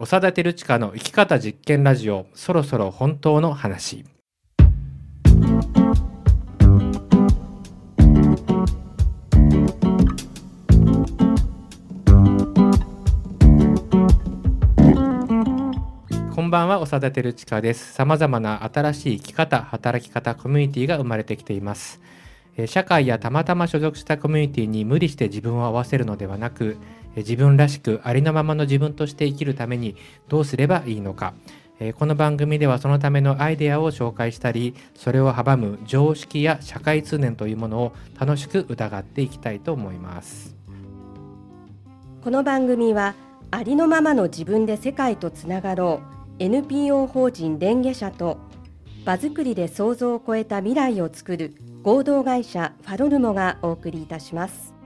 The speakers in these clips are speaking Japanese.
長田照親の生き方実験ラジオそろそろ本当の話。こんばんは長田照親です。様々な新しい生き方働き方コミュニティが生まれてきています。え社会やたまたま所属したコミュニティに無理して自分を合わせるのではなく自分らしくありのままの自分として生きるためにどうすればいいのか。えこの番組ではそのためのアイデアを紹介したりそれを阻む常識や社会通念というものを楽しく疑っていきたいと思います。この番組はありのままの自分で世界とつながろう NPO 法人レンゲ社と場作りで想像を超えた未来を作る合同会社ファロルモがお送りいたします。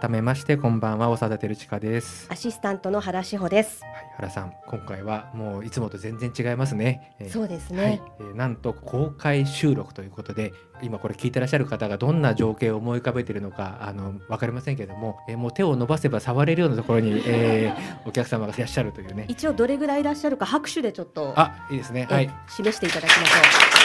改めましてこんばんは長田照親です。アシスタントの原志保です。はい、原さん今回はもういつもと全然違いますね。えーそうですね。はい、えーなんと公開収録ということで今これ聞いてらっしゃる方がどんな情景を思い浮かべているのかあの分かりませんけれども、えーもう手を伸ばせば触れるようなところに、えー お客様がいらっしゃるというね。一応どれぐらいいらっしゃるか拍手でちょっとあいいですね。えはい、示していただきましょ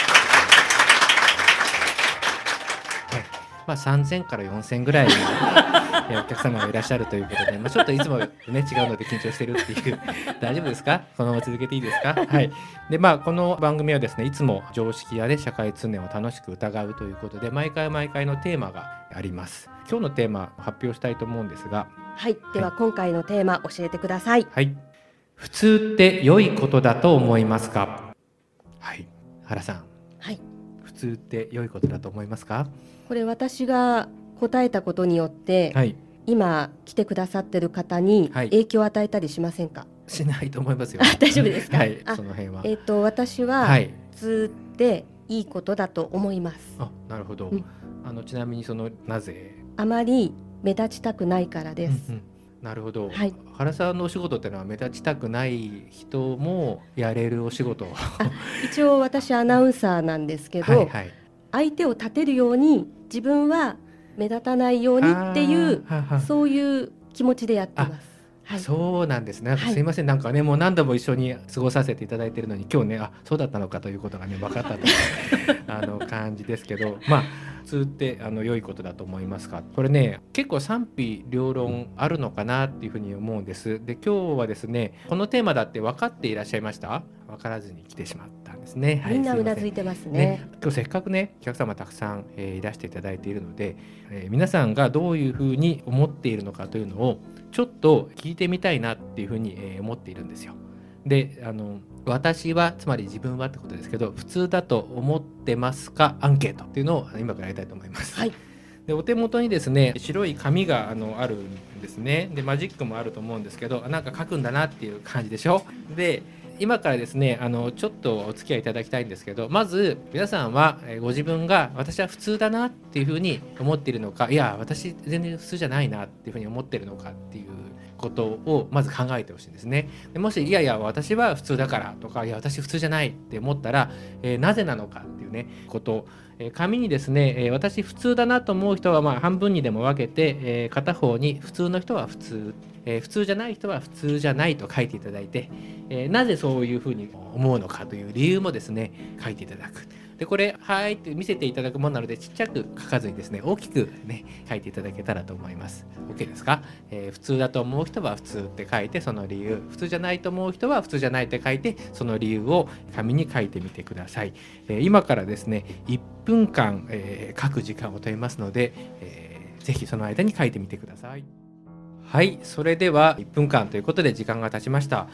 まあ、3000から4000ぐらい、えーお客様がいらっしゃるということで、まあ、ちょっといつもとね違うので緊張してるっていう。大丈夫ですか？このまま続けていいですか？はい。でまあこの番組はですねいつも常識やね社会通念を楽しく疑うということで毎回毎回のテーマがあります。今日のテーマ発表したいと思うんですが。うはい。では今回のテーマ教えてください。はい。普通って良いことだと思いますか？はい。原さん。はい。普通って良いことだと思いますか？これ私が答えたことによって、はい。今来てくださってる方にはい。影響を与えたりしませんか、しないと思いますよ。あ大丈夫ですか？はいあその辺は。えっ、と私は、通っていいことだと思います。あなるほど、うん。あのちなみにそのなぜ？あまり目立ちたくないからです、うんうん。なるほど、はい。原さんのお仕事ってのは目立ちたくない人もやれるお仕事。一応私アナウンサーなんですけど、はいはい。相手を立てるように自分は目立たないようにっていうそういう気持ちでやってます。はい。そうなんですね。すいません、なんかね、もう何度も一緒に過ごさせていただいているのに、今日ね、あ、そうだったのかということがね、分かったという あの感じですけど、まあ。普通ってあの良いことだと思いますか。これね結構賛否両論あるのかなっていうふうに思うんです。で今日はですねこのテーマだって分かっていらっしゃいました？分からずに来てしまったんですね。はいみん。なうなずいてますね。ね、今日せっかくねお客様たくさん、えーいらしていただいているので、えー皆さんがどういうふうに思っているのかというのをちょっと聞いてみたいなっていうふうに、えー思っているんですよ。であの私はつまり自分はってことですけど普通だと思ってますか？アンケートっていうのを今からやりたいと思います。はい。でお手元にですね白い紙があのあるんですね。でマジックもあると思うんですけどあなんか書くんだなっていう感じでしょ？で今からですねあのちょっとお付き合いいただきたいんですけどまず皆さんはご自分が私は普通だなっていうふうに思っているのかいや私全然普通じゃないなっていうふうに思ってるのかっていうことをまず考えてほしいんですね。でもしいやいや私は普通だからとかいや私普通じゃないって思ったら、えーなぜなのかっていうねこと。紙にですね、私普通だなと思う人はま半分にでも分けて、片方に普通の人は普通、えー普通じゃない人は普通じゃないと書いていただいて、えーなぜそういうふうに思うのかという理由もですね書いていただく。でこれ「はい」って見せていただくものなのでちっちゃく書かずにですね大きくね書いていただけたらと思います。OK ですか、えー普通だと思う人は普通って書いてその理由普通じゃないと思う人は普通じゃないって書いてその理由を紙に書いてみてください。えー今からですね1分間、えー書く時間を取りますので、えーぜひその間に書いてみてください。はい、それでは1分間ということで時間が経ちました。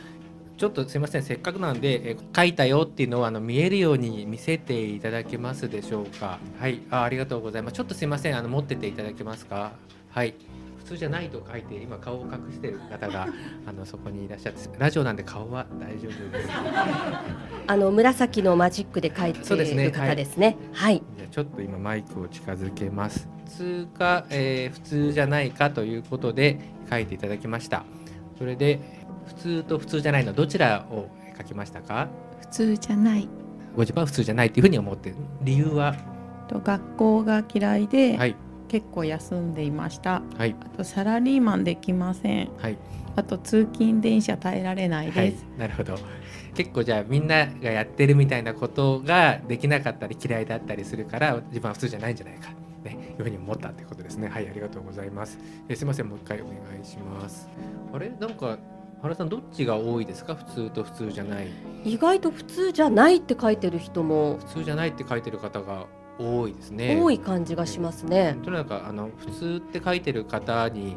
ちょっとすいません、せっかくなんで、えー書いたよっていうのをあの見えるように見せていただけますでしょうか。はい、あありがとうございます。ちょっとすいません、あの持ってていただけますか。はい。普通じゃないと書いて今顔を隠している方が あのそこにいらっしゃってラジオなんで顔は大丈夫です。あの紫のマジックで書いてそうですね。いる方ですねはい。じゃあちょっと今マイクを近づけます。普通か、えー普通じゃないかということで書いていただきました。それで普通と普通じゃないのどちらを書きましたか？普通じゃない。ご自分は普通じゃないっていうふうに思ってる。理由は？と学校が嫌いで、はい結構休んでいました。はい。あとサラリーマンできません。はい。あと通勤電車耐えられないはい。です、なるほど。結構じゃあみんながやってるみたいなことができなかったり嫌いだったりするから自分は普通じゃないんじゃないか。ね。いうふうに思ったってことですね。はいありがとうございます。えすいません。もう一回お願いします。あれ？なんか原さんどっちが多いですか？普通と普通じゃない。意外と普通じゃないって書いてる人も。普通じゃないって書いてる方が多いですね。多い感じがしますね。とにかくあの普通って書いてる方に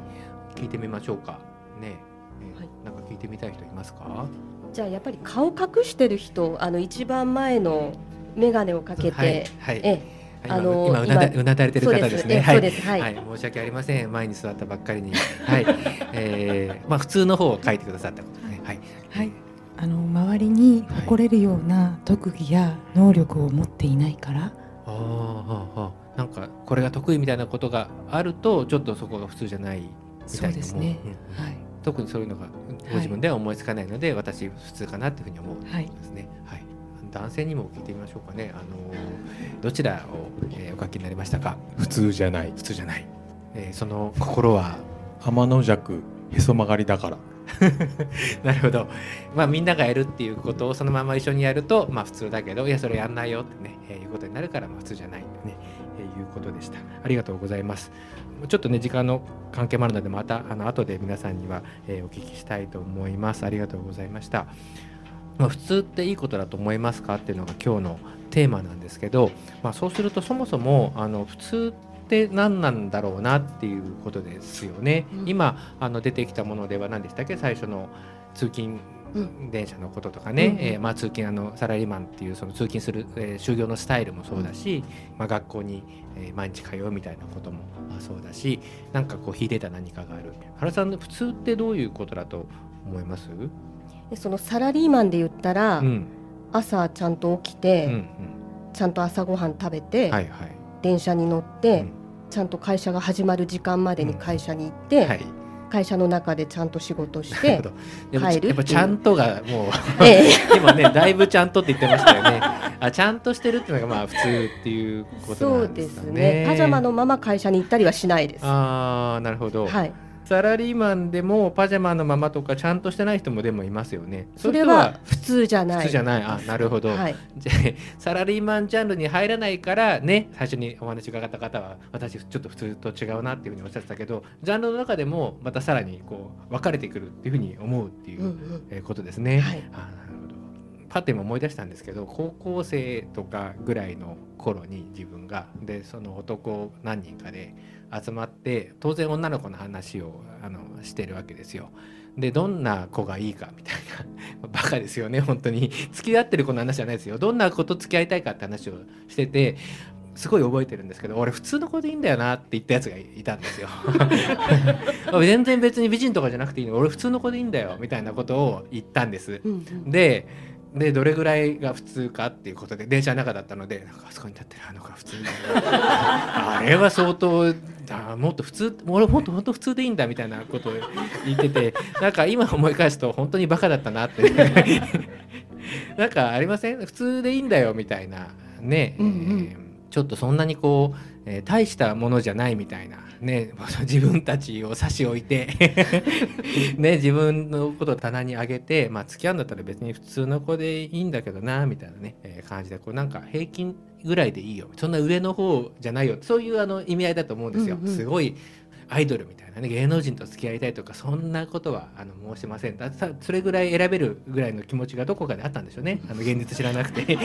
聞いてみましょうか。ね。えはい。なんか聞いてみたい人いますか？じゃあやっぱり顔隠してる人あの一番前の眼鏡をかけて、はい、はい。え今あの今うなだ今うなだれてる方ですね。えはい。そうです。はい、はい、申し訳ありません。前に座ったばっかりに。はい。えー、まあ普通の方を書いてくださったことね。はい。はい。あの周りに誇れるような特技や能力を持っていないから、ああ、はあ、はあ。なんかこれが得意みたいなことがあるとちょっとそこが普通じゃないみたそいうなですねうんうんはい特にそういうのがご自分では思いつかないので、私普通かなっていうふうに思うですね。はい。男性にも聞いてみましょうかね。あのどちらを、えーお書きになりましたか？普通じゃない普通じゃない。えーその心は？天の弱へそ曲がりだから なるほど。まあみんながやるっていうことをそのまま一緒にやるとまあ普通だけどいやそれやんないよってね、えーいうことになるからまあ普通じゃないってね、えーいうことでした。ありがとうございます。ちょっとね時間の関係もあるのでまたあの後で皆さんには、えーお聞きしたいと思います。ありがとうございました。まあ、普通っていいことだと思いますか？っていうのが今日のテーマなんですけど、まあ、そうするとそもそもあの普通って何なんだろうなっていうことですよね。うん。今あの出てきたものでは何でしたっけ？最初の通勤うん。電車のこととかね、うんえーまあ、通勤あのサラリーマンっていうその通勤する、えー就業のスタイルもそうだし、まあ、学校に、えー毎日通うみたいなこともまあそうだしなんかこう秀でた何かがある。原さん普通ってどういうことだと思います、でそのサラリーマンで言ったら、うん。朝ちゃんと起きうんて、うん。ちゃんと朝ごはん食べて、はいはい電車に乗って、うん。ちゃんと会社が始まる時間までに会社に行って、はい。会社の中でちゃんと仕事して帰るやっぱちゃんとがもうええ。今ねだいぶちゃんとって言ってましたよね。あちゃんとしてるっていうのがまあ普通っていうことそなうんですですかね。ねパジャマのまま会社に行ったりはしないです。ああなるほど、はい、サラリーマンでもパジャマのままとかちゃんとしてない人もでもいますよね。それは普通じゃない。普通じゃない。あなるほど、はい、じゃあサラリーマンジャンルに入らないからね最初にお話伺った方は私ちょっと普通と違うなっていうふうにおっしゃってたけどジャンルの中でもまたさらにこう分かれてくるっていうふうに思うっていう、ことですね。はい。あなるほどパッて今思い出したんですけど高校生とかぐらいの頃に自分がでその男何人かで集まって当然女の子の話をあのしてるわけですよ。でどんな子がいいかみたいな。バカですよね本当に。付き合ってる子の話じゃないですよ。どんな子と付き合いたいかって話をしててすごい覚えてるんですけど俺普通の子でいいんだよなって言ったやつがいたんですよ。全然別に美人とかじゃなくていいの俺普通の子でいいんだよみたいなことを言ったんです。うんうん。ででどれぐらいが普通かっていうことで電車の中だったのでなんかあそこに立ってるあの子が普通だ あれは相当あもっと普通俺もっと本当普通でいいんだみたいなことを言っててなんか今思い返すと本当にバカだったなって。なんかありません？普通でいいんだよみたいな。ね、うんうん。えーちょっとそんなにこう、えー大したものじゃないみたいなね 自分たちを差し置いて ね自分のことを棚に上げてまあ付き合うんだったら別に普通の子でいいんだけどなみたいなね、えー感じでこうなんか平均ぐらいでいいよ。そんな上の方じゃないよ。そういうあの意味合いだと思うんですよ、うんうん。すごいアイドルみたいなね芸能人と付き合いたいとかそんなことはあの申しません。ださそれぐらい選べるぐらいの気持ちがどこかであったんでしょうね。あの現実知らなくて。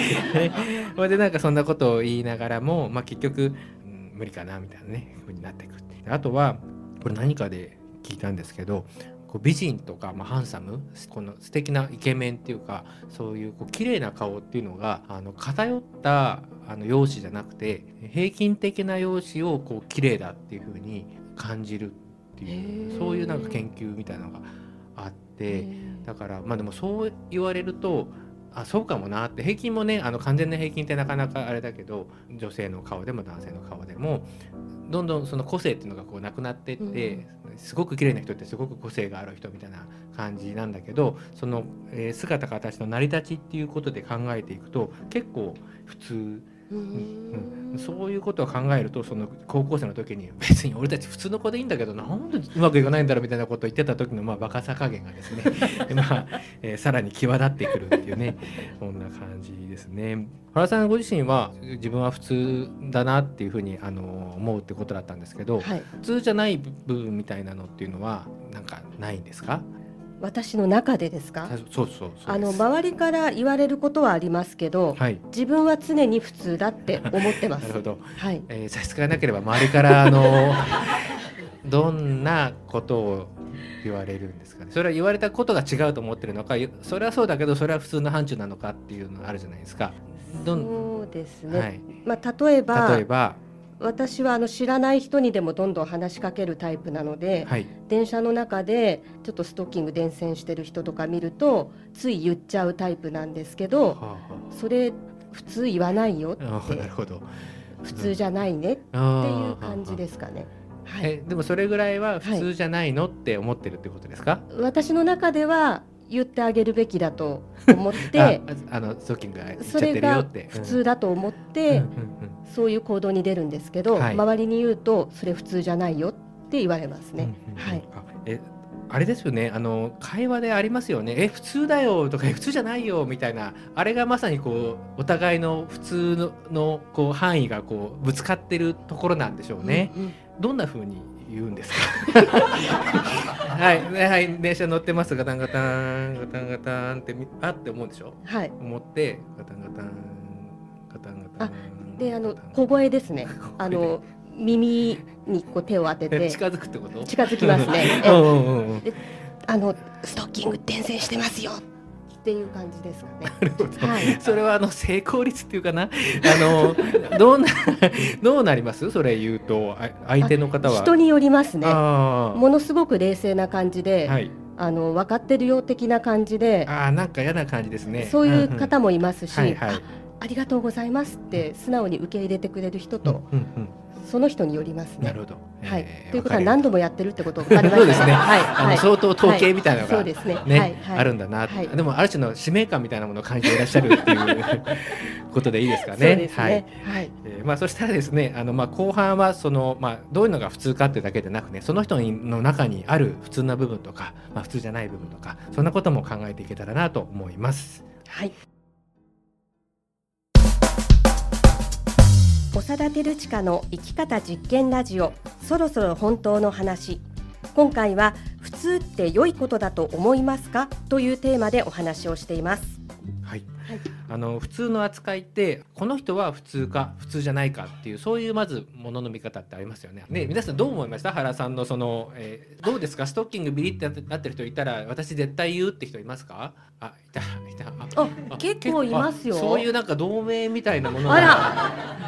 そ れでなんかそんなことを言いながらも、まあ、結局、うん無理かなみたいなねふうになっていくあとはこれ何かで聞いたんですけどこう美人とか、まあ、ハンサムこの素敵なイケメンっていうかそういうこう綺麗な顔っていうのがあの偏ったあの容姿じゃなくて平均的な容姿をこう綺麗だっていうふうに感じるっていへうー。そういうなんか研究みたいなのがあってへだからまあでもそう言われるとあそうかもなって平均もねあの完全な平均ってなかなかあれだけど女性の顔でも男性の顔でもどんどんその個性っていうのがこうなくなってって、すごく綺麗な人ってすごく個性がある人みたいな感じなんだけどその、えー姿形の成り立ちっていうことで考えていくと結構普通ううん、そういうことを考えるとその高校生の時に別に俺たち普通の子でいいんだけどな。んでうまくいかないんだろうみたいなことを言ってた時のまあバカさ加減がですね。まあ、えーさらに際立ってくるっていうね。そんな感じですね。原さんご自身は自分は普通だなっていうふうにあの思うってことだったんですけどはい、普通じゃない部分みたいなのっていうのはなんかないんですか？私の中でですか？そうそうあの周りから言われることはありますけど、はい。自分は常に普通だって思ってます。なるほど。はい。えー差し支えなければ周りからあの どんなことを言われるんですかね？それは言われたことが違うと思ってるのかゆそれはそうだけどそれは普通の範疇なのかっていうのがあるじゃないですか。そうですね、はい、まあ、例えば例えば、私はあの知らない人にでもどんどん話しかけるタイプなので、はい、電車の中でちょっとストッキング伝染してる人とか見るとつい言っちゃうタイプなんですけどはあはそれ普通言わないよっああーなるてほど。普通じゃないねっていう感じですかね。はい、えでもそれぐらいは普通じゃないのって思ってるってことですか？私の中では言ってあげるべきだと 思ってああのストッキングがそれが。普通だと思って、そういう行動に出るんですけど、はい。周りに言うとそれ普通じゃないよって言われますね。うんうんうん。はい。あえあれですよね。あの会話でありますよね。え普通だよとかえ普通じゃないよみたいな。あれがまさにこうお互いの普通ののこう範囲がこうぶつかってるところなんでしょうね、うんうん。どんな風に言うんですか？はいねはい電車乗ってますガタンガタンガタンガタンってみあって思うでしょ？はい。思ってガタンガタンガタンガタンであの小声ですね。あの耳にこう手を当ててえ 近づくってこと？近づきますね。うんえうんうんうんあのストッキング伝染してますよっていう感じですかね。はい。それはあの成功率っていうかな。あのどうな どうなります？それ言うと。あ相手の方は。人によりますね。あものすごく冷静な感じーで、はい。あの分かってるよ的な感じで、あーなんか嫌な感じですね。そういう方ももいますし、あありがとうございますって素直に受け入れてくれる人と、うんうんその人によりますねなる。ほど、はいえーということは何度もやってるってことが分かりましたそうですねはいあのはい相当統計みたいなのが、そうですね。ね、あるんだな、はいでもある種の使命感みたいなものを感じていらっしゃるっていうことでいいですかね。そうですね。はいはい。えーまあ、そしたらですねあの、まあ、後半はその、まあ、どういうのが普通かっていうだけでなくねその人の中にある普通な部分とか、まあ、普通じゃない部分とかそんなことも考えていけたらなと思います。はい。長田照親の生き方実験ラジオそろそろ本当の話。今回は普通って良いことだと思いますか？というテーマでお話をしています。あの普通の扱いってこの人は普通か普通じゃないかっていうそういうまずものの見方ってありますよね。ね皆さんどう思いました？原さんのその、えーどうですか？ストッキングビリってなってる人いたら私絶対言うって人いますか？あいたいたああ結構いますよ。あそういうなんか同盟みたいなものがあ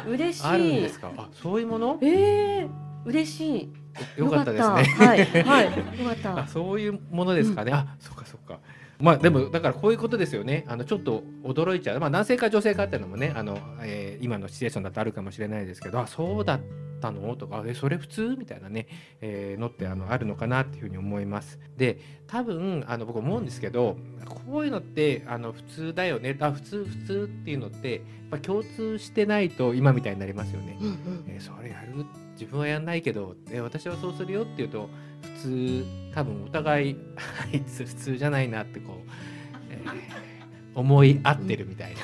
ら嬉しいあるんですか？あそういうもの？えー、嬉しい。よかったですね。はいはいよかった。あそういうものですかね、あそっかそっかまあでもだからこういうことですよね。あのちょっと驚いちゃう、まあ、男性か女性かっていうのもねあの、えー今のシチュエーションだとあるかもしれないですけどあそうだったの？とかえそれ普通？みたいなね、えーのってあのあるのかなっていうふうに思います。で多分あの僕思うんですけどこういうのってあの普通だよね。あ普通普通っていうのってやっぱ共通してないと今みたいになりますよね。うんうん。えーそれやる？自分はやんないけど、えー私はそうするよっていうと普通多分お互い あいつ普通じゃないなってこう、えー思い合ってるみたいな。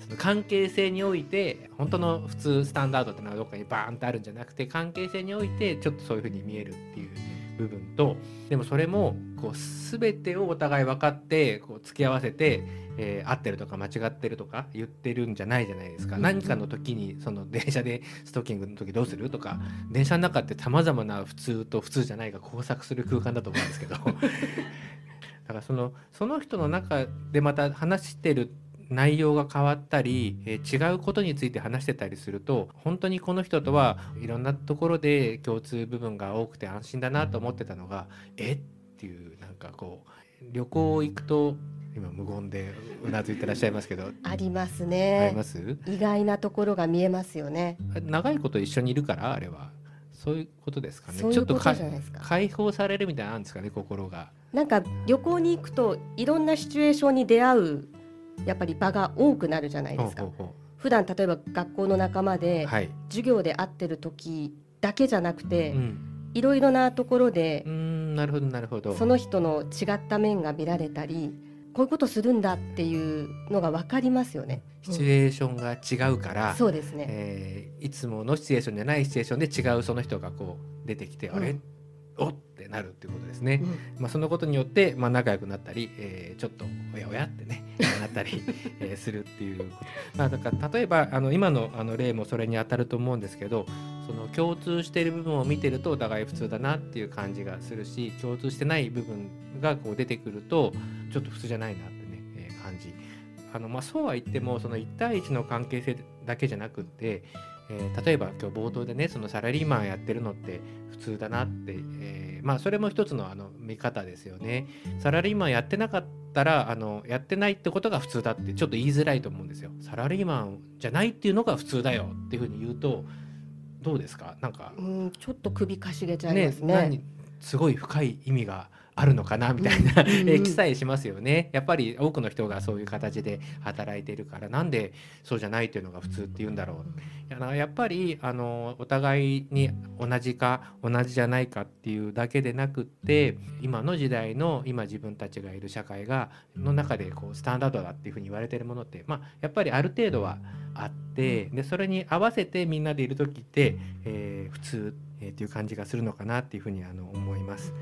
その関係性において本当の普通スタンダードってのはどっかにバーンとあるんじゃなくて関係性においてちょっとそういうふうに見えるっていう部分とでもそれもこう全てをお互い分かってこう付き合わせて、えー合ってるとか間違ってるとか言ってるんじゃないじゃないですか、うん何かの時にその電車でストッキングの時どうするとか電車の中ってさまざまな普通と普通じゃないが交錯する空間だと思うんですけど。だからそのその人の中でまた話してる内容が変わったり、えー違うことについて話してたりすると本当にこの人とはいろんなところで共通部分が多くて安心だなと思ってたのがえ？っていうなんかこう旅行行くと今無言でうなずいてらっしゃいますけど、ありますあねります？意外なところが見えますよね。長いこと一緒にいるからあれは。そういうことですかね。ちょっと解放されるみたいなんですかね心が。なんか旅行に行くといろんなシチュエーションに出会うやっぱり場が多くなるじゃないですか。普段例えば学校の仲間うではい、授業で会ってる時だけじゃなくてうん。いろいろなところでうーんなるほどなるほど。その人の違った面が見られたりこういうことするんだっていうのが分かりますよね。シチュエーションが違うから、そうですね。えーいつものシチュエーションじゃないシチュエーションで違うその人がこう出てきて、うんあれ？おってなるっていうことですね。うんまあ、そのことによって、まあ、仲良くなったり、えーちょっとおやおやってねなったり、えーするっていうこと、まあ、だから例えばあの今のあの例もそれに当たると思うんですけどその共通している部分を見てるとお互い普通だなっていう感じがするし共通してない部分がこう出てくるとちょっと普通じゃないなってね、えー感じあの、まあ、そうは言ってもその1対1の関係性だけじゃなくって、えー例えば今日冒頭でねそのサラリーマンやってるのって普通だなって、えーまあそれも一つのあの見方ですよね。サラリーマンやってなかったらあのやってないってことが普通だってちょっと言いづらいと思うんですよ。サラリーマンじゃないっていうのが普通だよっていうふうに言うとどうですか？なんか。うん、ちょっと首かしげちゃいねますね。何？すごい深い意味があるのかなみたいな、えー記載しますよね。やっぱり多くの人がそういう形で働いているからなんでそうじゃないっていうのが普通って言うんだろう。やっぱりあのお互いに同じか同じじゃないかっていうだけでなくって今の時代の今自分たちがいる社会がの中でこうスタンダードだっていうふうに言われてるものって、まあ、やっぱりある程度はあってでそれに合わせてみんなでいる時って、えー普通、えーっていう感じがするのかなっていうふうにあの思います。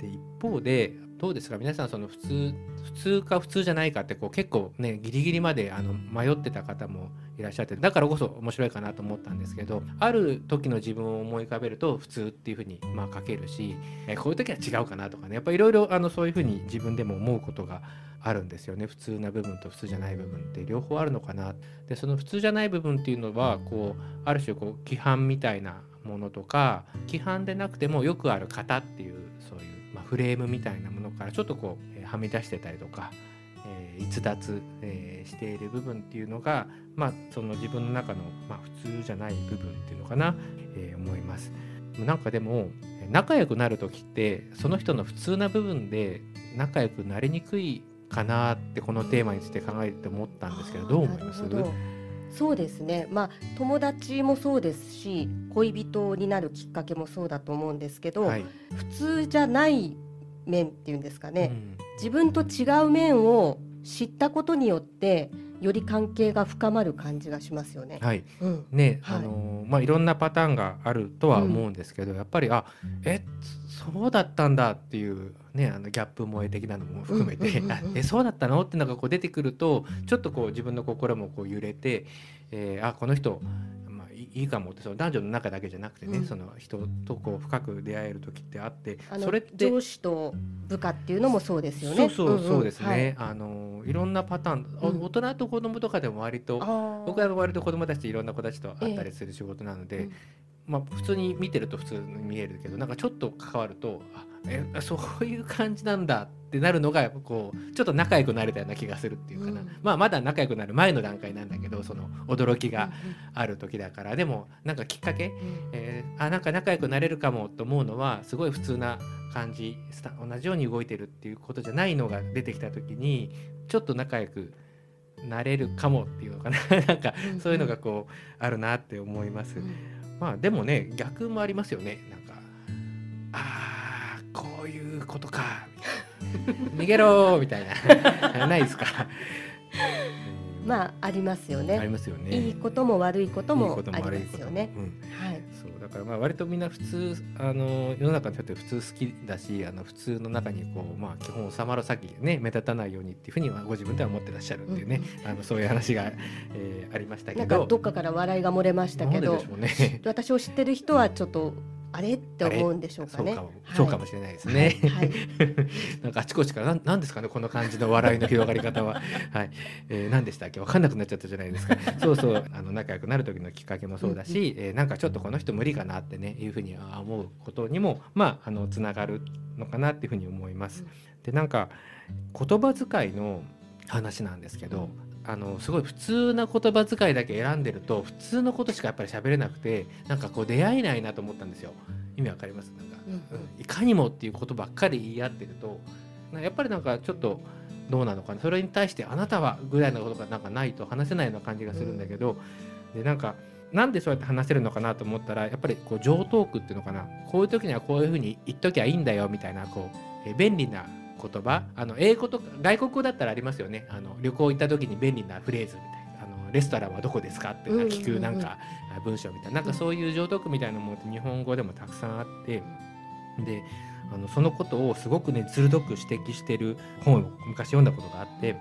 で一方でどうですか？皆さんその普通普通か普通じゃないかってこう結構ねギリギリまであの迷ってた方もいらっしゃってだからこそ面白いかなと思ったんですけどある時の自分を思い浮かべると普通っていうふうにまあ書けるしえこういう時は違うかなとかねやっぱいろいろそういうふうに自分でも思うことがあるんですよね。普通な部分と普通じゃない部分って両方あるのかな。でその普通じゃない部分っていうのはこうある種こう規範みたいなものとか規範でなくてもよくある型っていうそういう、まあ、フレームみたいなものからちょっとこう、はみ出してたりとか、えー逸脱、えーしている部分っていうのが、まあ、その自分の中の、まあ、普通じゃない部分っていうのかな、えー思います。なんかでも仲良くなる時ってその人の普通な部分で仲良くなりにくいかなってこのテーマについて考えて思ったんですけどどう思います？そうですね。まあ友達もそうですし、恋人になるきっかけもそうだと思うんですけど、はい普通じゃない面っていうんですかね。うん自分と違う面を知ったことによってより関係が深まる感じがしますよね。はいうん。ね、はいあのーまあいろんなパターンがあるとは思うんですけど、やっぱりあえそうだったんだっていうねあのギャップ萌え的なのも含めて、うんうんうんうんあえそうだったのってのがこう出てくるとちょっとこう自分の心もこう揺れて、えーあこの人まあいいかもってその男女の中だけじゃなくてね、うん。その人とこう深く出会える時ってあってそれって上司と部下っていうのもそうですよね。そうそうそうですね、はい。あのいろんなパターン、おうん。大人と子供とかでも割とあー。僕は割と子供たちといろんな子たちと会ったりする仕事なので、うんまあ普通に見てると普通に見えるけどなんかちょっと関わるとあえそういう感じなんだってなるのがこうちょっと仲良くなれたような気がするっていうかな、うん。まあまだ仲良くなる前の段階なんだけどその驚きがある時だから。でもなんかきっかけ、うんうん。えーあなんか仲良くなれるかもと思うのはすごい普通な感じ同じように動いてるっていうことじゃないのが出てきた時にちょっと仲良くなれるかもっていうのかな。なんかうんそういうのがこうあるなって思います。まあでもね逆もありますよね。なんかこういうことか。逃げろ。ーみたいな。ないですか、まあありますよありね。ますよね。いいことも悪いこといいもありますよね。うん。はい。そうだからまあ割とみんな普通あの世の中にとって普通好きだしあの普通の中にこうまあ基本収まる先ね目立たないようにっていうふうにはご自分では思ってらっしゃるっていうね、あのそういう話が、えーありましたけど。なんかどっかから笑いが漏れましたけど。ね。私を知ってる人はちょっとあれ？って思うんでしょうかね。そうかも、そうかもしれないですね。はいはい なんかあちこちからなんなんですかねこの感じの笑いの広がり方は。はい。えー、何でしたっけ？分かんなくなっちゃったじゃないですか。そうそうあの仲良くなる時のきっかけもそうだし、えーなんかちょっとこの人無理かなってねいうふうにあ思うことにもまああのつながるのかなっていうふうに思います。でなんか言葉遣いの話なんですけど。あのすごい普通な言葉遣いだけ選んでると普通のことしかやっぱり喋れなくてなんかこう出会えないなと思ったんですよ。意味わかります？なんか、うん。うん。いかにもっていうことばっかり言い合ってるとなやっぱりなんかちょっとどうなのかな。それに対してあなたはぐらいのことがなんかないと話せないような感じがするんだけど、でなんかなんでそうやって話せるのかなと思ったらやっぱりこう上トークっていうのかな。こういう時にはこういうふうに言っときゃいいんだよみたいなこうえ便利な言葉あの英語とか外国語だったらありますよね。あの旅行行った時に便利なフレーズみたいな。あのレストランはどこですかって聞くなんかあ文章みたいな。なんかそういう上トークみたいなものって日本語でもたくさんあって。であのそのことをすごくね鋭く指摘してる本を昔読んだことがあって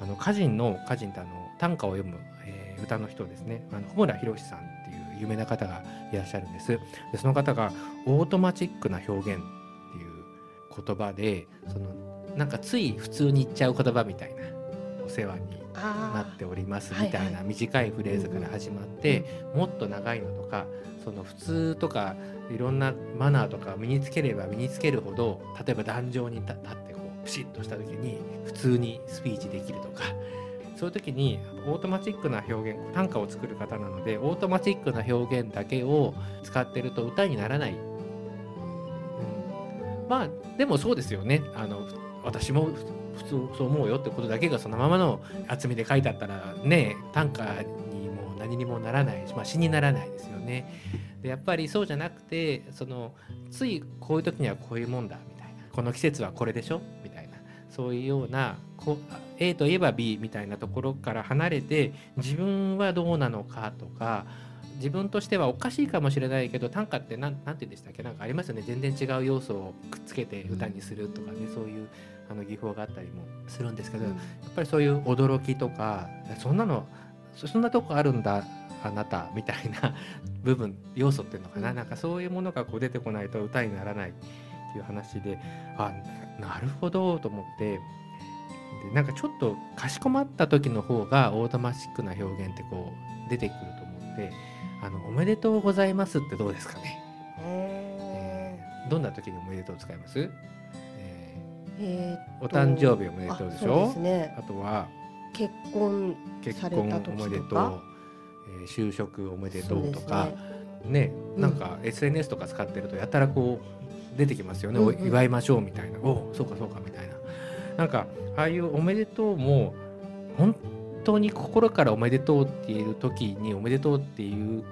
あの歌人の歌人ってあの短歌を読む、えー歌の人ですね。あの穂村弘さんっていう有名な方がいらっしゃるんです。でその方がオートマチックな表現言葉でそのなんかつい普通に言っちゃう言葉みたいなお世話になあっておりますはいみたいな短いフレーズから始まって、もっと長いのとかその普通とかいろんなマナーとか身につければ身につけるほど例えば壇上に立立ってこうプシッとした時に普通にスピーチできるとかそういう時にオートマチックな表現短歌を作る方なのでオートマチックな表現だけを使ってると歌にならない、うん、まあでもそうですよねあの私も普通そう思うよってことだけがそのままの厚みで書いてあったらね短歌にも何にもならないし、まあ、詩にならないですよね。でやっぱりそうじゃなくてそのついこういう時にはこういうもんだみたいなこの季節はこれでしょ？みたいなそういうようなこ A といえば B みたいなところから離れて自分はどうなのかとか自分としてはおかしいかもしれないけど短歌って何なんて言うんでしたっけ？なんかありますよね。全然違う要素をくっつけて歌にするとかね。そういうあの技法があったりもするんですけど、やっぱりそういう驚きとかそんなのそそんなとこあるんだあなたみたいな部分要素っていうのかな、なんかそういうものがこう出てこないと歌にならないっていう話であななるほどと思って。でなんかちょっとかしこまった時の方がオートマチックな表現ってこう出てくると思って「あのおめでとうございます」ってどうですかね、えー。どんな時におめでとう使います、ええーお誕生日おめでとうでしょ？ですね。あとは結婚結婚おめでとう、えー就職おめでとうとか。ね。うん。なんか SNS とか使ってるとやたらこう出てきますよね、うんうん。お祝いましょうみたいな。おそうかそうかみたいな。なんかああいうおめでとうも本当に心からおめでとうって言える時におめでとうっていう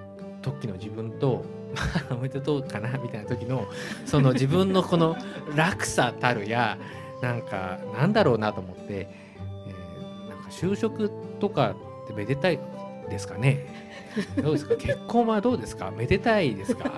時の自分と おめでとうかなみたいな時のその自分のこの落差たるやなんかなんだろうなと思って、えーなんか就職とかってめでたいですかね？どうですか？結婚はどうですか？めでたいですか？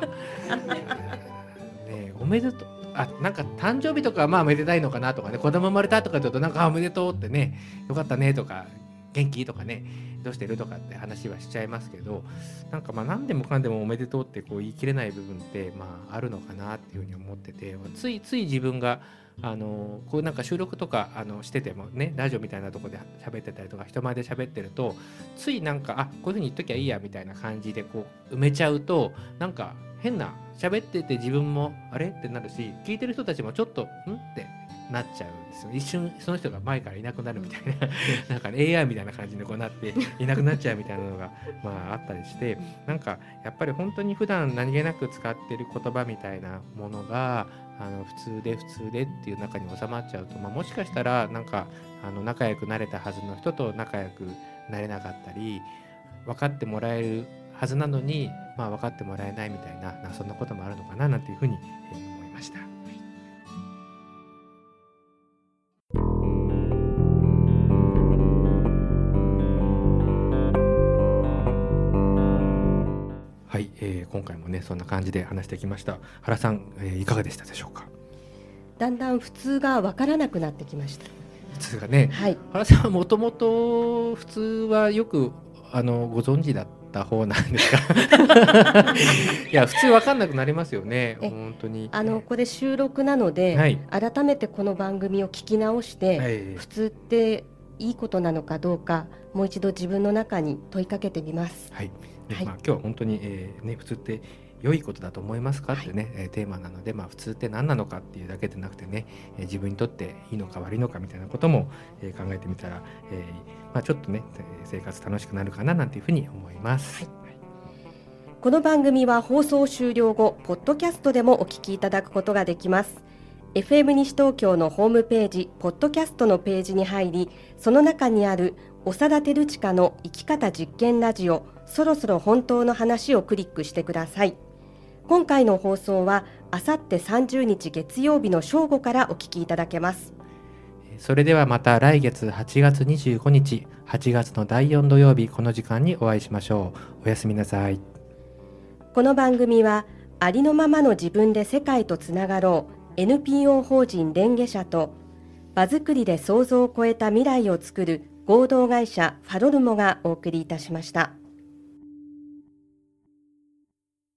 ねおめでとうあなんか誕生日とかまあめでたいのかなとかね子供生まれたとか言うとなんかおめでとうってねよかったねとか元気？とかねどうしてるとかって話はしちゃいますけどなんかまあ何でもかんでもおめでとうってこう言い切れない部分ってまああるのかなっていうふうに思っててついつい自分があのこうなんか収録とかあのしててもねラジオみたいなとこで喋ってたりとか人前で喋ってるとついなんかあこういうふうに言っときゃいいやみたいな感じでこう埋めちゃうとなんか変な喋ってて自分もあれ？ってなるし聞いてる人たちもちょっとん？ってなっちゃうんですよ。一瞬その人が前からいなくなるみたいな。なんか、ね、AI みたいな感じでこうなって いなくなっちゃうみたいなのがまああったりしてなんかやっぱり本当に普段何気なく使ってる言葉みたいなものがあの普通で普通でっていう中に収まっちゃうと、まあ、もしかしたらなんかあの仲良くなれたはずの人と仲良くなれなかったり分かってもらえるはずなのに、まあ、分かってもらえないみたいなそんなこともあるのかななんていうふうにえー思いましえー今回もねそんな感じで話してきました。原さん、えーいかがでしたでしょうか？だんだん普通がわからなくなってきました。普通がね。はい。原さんはもともと普通はよくあのご存知だっった方なんですか？いや普通わかんなくなりますよね。え本当に。あのこれ収録なので、はい。改めてこの番組を聞き直して、はい。普通っていいことなのかどうかもう一度自分の中に問いかけてみます。はい、ではい。まあ、今日は本当に、えーね、普通って良いことだと思いますか？ってね、えーテーマなので、まあ、普通って何なのかっていうだけでなくてね、えー自分にとっていいのか悪いのかみたいなことも、えー考えてみたら、えーまあ、ちょっとねえー生活楽しくなるかななんていうふうに思います。この番組は放送終了後、ポッドキャストでもお聞きいただくことができます。FM 西東京のホームページ、ポッドキャストのページに入り、その中にある長田照親の生き方実験ラジオ、そろそろ本当の話をクリックしてください。今回の放送は、あさって30日月曜日の正午からお聞きいただけます。えーそれではまた来月8月25日、8月の第4土曜日、この時間にお会いしましょう。おやすみなさい。この番組はありのままの自分で世界とつながろう NPO 法人レンゲ社と場作りで想像を超えた未来を作る合同会社ファロルモがお送りいたしました。